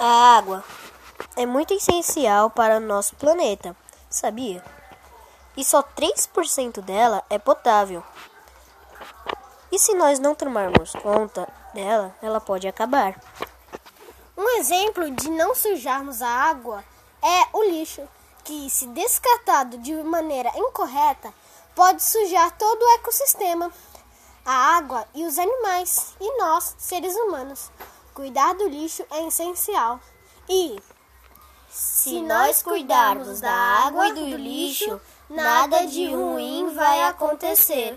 A água é muito essencial para o nosso planeta, sabia? E só 3% dela é potável. E se nós não tomarmos conta dela, ela pode acabar. Um exemplo de não sujarmos a água é o lixo, que, se descartado de maneira incorreta, pode sujar todo o ecossistema, a água e os animais, e nós, seres humanos. Cuidar do lixo é essencial. E se nós cuidarmos da água e do lixo, nada de ruim vai acontecer.